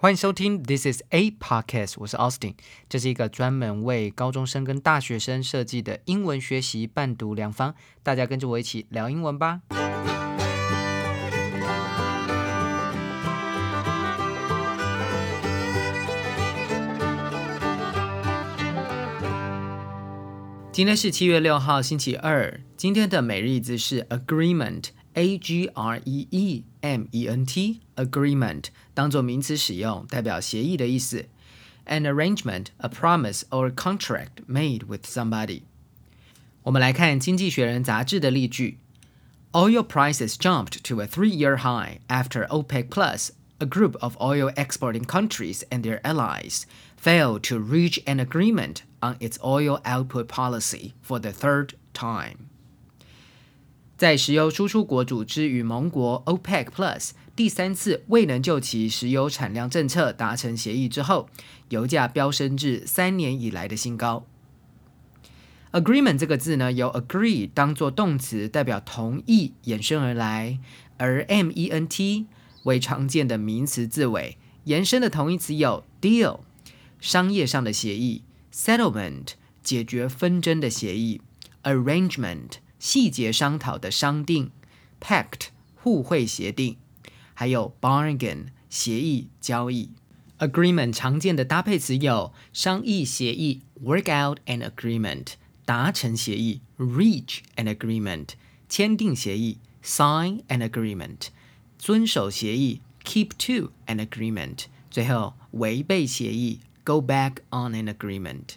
欢迎收听 This is a podcast，我是 Austin，这是一个专门为高中生跟大学生设计的英文学习伴读良方，大家跟着我一起聊英文吧。今天是七月六号，星期二。今天的每日一字是 agreement g r e e m e n t，agreement 当做名词使用，代表协议的意思。An arrangement, a promise or contract made with somebody。我们来看《经济学人》杂志的例句：Oil prices jumped to a three-year high after OPEC Plus, a group of oil exporting countries and their allies, failed to reach an agreement on its oil output policy for the third time. 在石油输出国组织与盟国 OPEC Plus 第三次未能就其石油产量政策达成协议之后，油价飙升至三年以来的新高。Agreement 这个字呢，由 agree 当做动词代表同意衍生而来，而 ment 为常见的名词字尾，延伸的同义词有 deal 商业上的协议，settlement 解决纷争的协议，arrangement。细节商讨的商定，pact 互惠协定，还有 bargain 协议交易。agreement 常见的搭配词有商议协议 work out an agreement，达成协议 reach an agreement，签订协议 sign an agreement，遵守协议 keep to an agreement，最后违背协议 go back on an agreement。